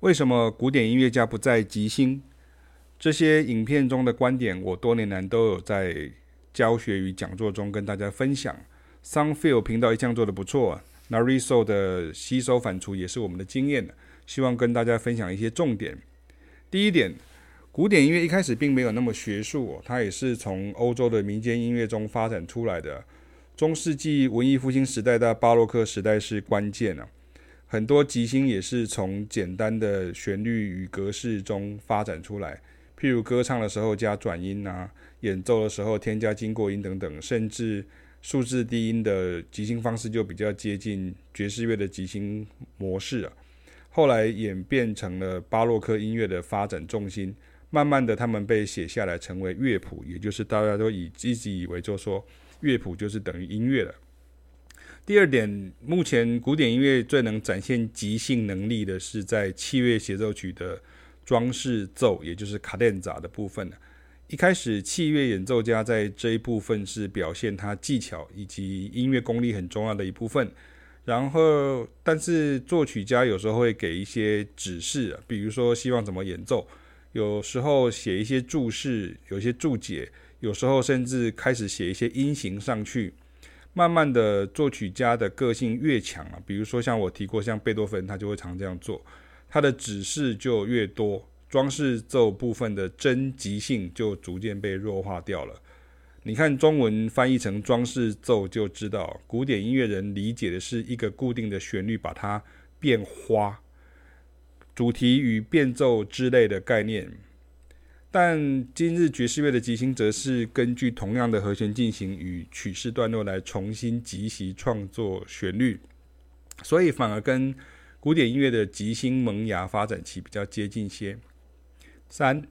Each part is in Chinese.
为什么古典音乐家不再即兴？这些影片中的观点，我多年来都有在教学与讲座中跟大家分享。Soundfield 频道一向做得不错，Nariso 的吸收反刍也是我们的经验，希望跟大家分享一些重点。第一点，古典音乐一开始并没有那么学术，它也是从欧洲的民间音乐中发展出来的。中世纪文艺复兴时代到巴洛克时代是关键啊，很多即兴也是从简单的旋律与格式中发展出来。譬如歌唱的时候加转音啊，演奏的时候添加经过音等等，甚至数字低音的即兴方式就比较接近爵士乐的即兴模式啊。后来演变成了巴洛克音乐的发展重心，慢慢的他们被写下来成为乐谱，也就是大家都以一直以为就说乐谱就是等于音乐了。第二点，目前古典音乐最能展现即兴能力的是在器乐协奏曲的。装饰奏，也就是卡 denza 的部分。一开始，器乐演奏家在这一部分是表现他技巧以及音乐功力很重要的一部分。然后，但是作曲家有时候会给一些指示，比如说希望怎么演奏，有时候写一些注释，有些注解，有时候甚至开始写一些音型上去。慢慢的，作曲家的个性越强啊，比如说像我提过，像贝多芬，他就会常这样做。他的指示就越多，装饰奏部分的真即兴就逐渐被弱化掉了。你看中文翻译成装饰奏，就知道古典音乐人理解的是一个固定的旋律，把它变花，主题与变奏之类的概念。但今日爵士乐的即兴则是根据同样的和弦进行与曲式段落来重新即兴创作旋律，所以反而跟古典音乐的即兴萌芽发展期比较接近些。三，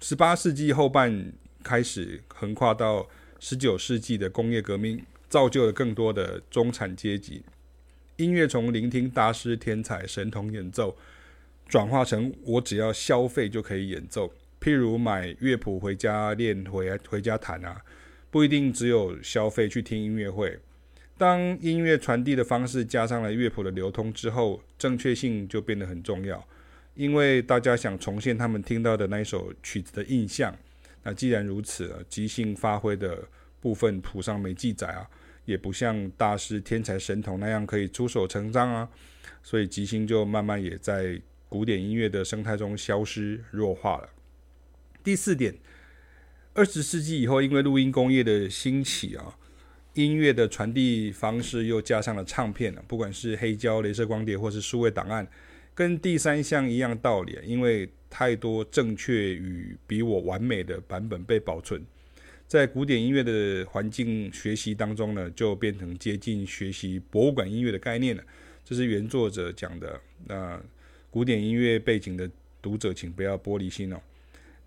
十八世纪后半开始横跨到十九世纪的工业革命，造就了更多的中产阶级。音乐从聆听大师、天才、神童演奏，转化成我只要消费就可以演奏。譬如买乐谱回家练，回回家弹啊，不一定只有消费去听音乐会。当音乐传递的方式加上了乐谱的流通之后，正确性就变得很重要，因为大家想重现他们听到的那一首曲子的印象。那既然如此，即兴发挥的部分谱上没记载啊，也不像大师、天才、神童那样可以出手成章啊，所以即兴就慢慢也在古典音乐的生态中消失弱化了。第四点，二十世纪以后，因为录音工业的兴起啊。音乐的传递方式又加上了唱片了，不管是黑胶、镭射光碟或是数位档案，跟第三项一样道理。因为太多正确与比我完美的版本被保存，在古典音乐的环境学习当中呢，就变成接近学习博物馆音乐的概念了。这是原作者讲的。那古典音乐背景的读者，请不要玻璃心哦。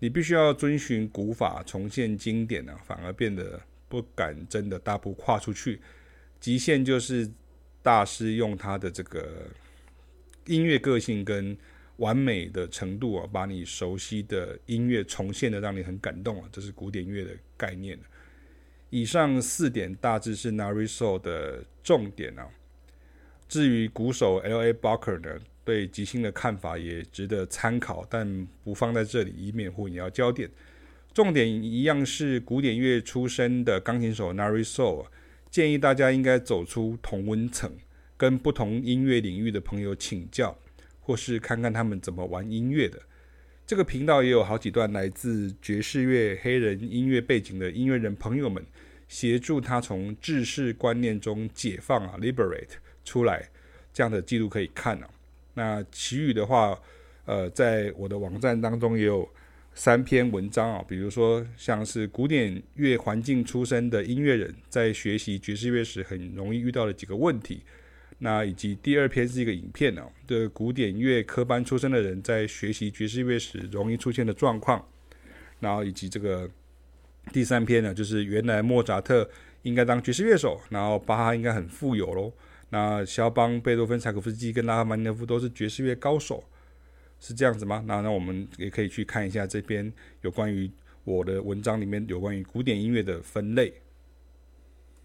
你必须要遵循古法重现经典呢，反而变得。不敢真的大步跨出去，极限就是大师用他的这个音乐个性跟完美的程度啊，把你熟悉的音乐重现的让你很感动啊，这是古典乐的概念。以上四点大致是 Nariso 的重点啊。至于鼓手 L.A. Barker 呢，对即兴的看法也值得参考，但不放在这里，以免混淆焦点。重点一样是古典乐出身的钢琴手 Nariso，建议大家应该走出同温层，跟不同音乐领域的朋友请教，或是看看他们怎么玩音乐的。这个频道也有好几段来自爵士乐、黑人音乐背景的音乐人朋友们，协助他从制式观念中解放啊，liberate 出来，这样的记录可以看啊。那其余的话，呃，在我的网站当中也有。三篇文章啊，比如说像是古典乐环境出身的音乐人在学习爵士乐时很容易遇到的几个问题，那以及第二篇是一个影片哦，的古典乐科班出身的人在学习爵士乐时容易出现的状况，然后以及这个第三篇呢，就是原来莫扎特应该当爵士乐手，然后巴哈应该很富有喽，那肖邦、贝多芬、柴可夫斯基跟拉赫曼尼诺夫都是爵士乐高手。是这样子吗？那那我们也可以去看一下这边有关于我的文章里面有关于古典音乐的分类。